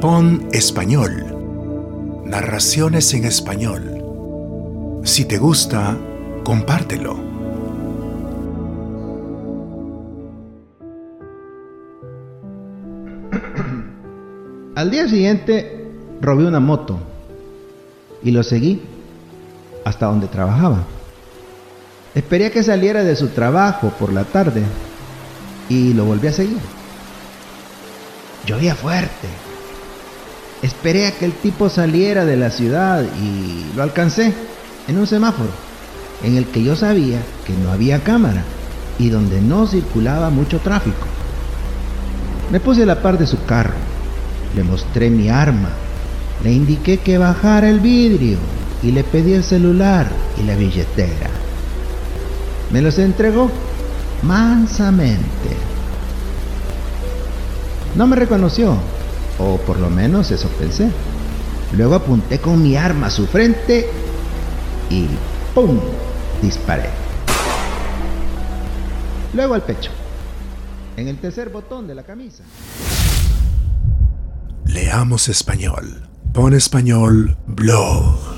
Pon español. Narraciones en español. Si te gusta, compártelo. Al día siguiente robé una moto y lo seguí hasta donde trabajaba. Esperé a que saliera de su trabajo por la tarde y lo volví a seguir. Llovía fuerte. Esperé a que el tipo saliera de la ciudad y lo alcancé en un semáforo en el que yo sabía que no había cámara y donde no circulaba mucho tráfico. Me puse a la par de su carro, le mostré mi arma, le indiqué que bajara el vidrio y le pedí el celular y la billetera. Me los entregó mansamente. No me reconoció, o por lo menos eso pensé. Luego apunté con mi arma a su frente y ¡pum! disparé. Luego al pecho, en el tercer botón de la camisa. Leamos español. Pon español blog.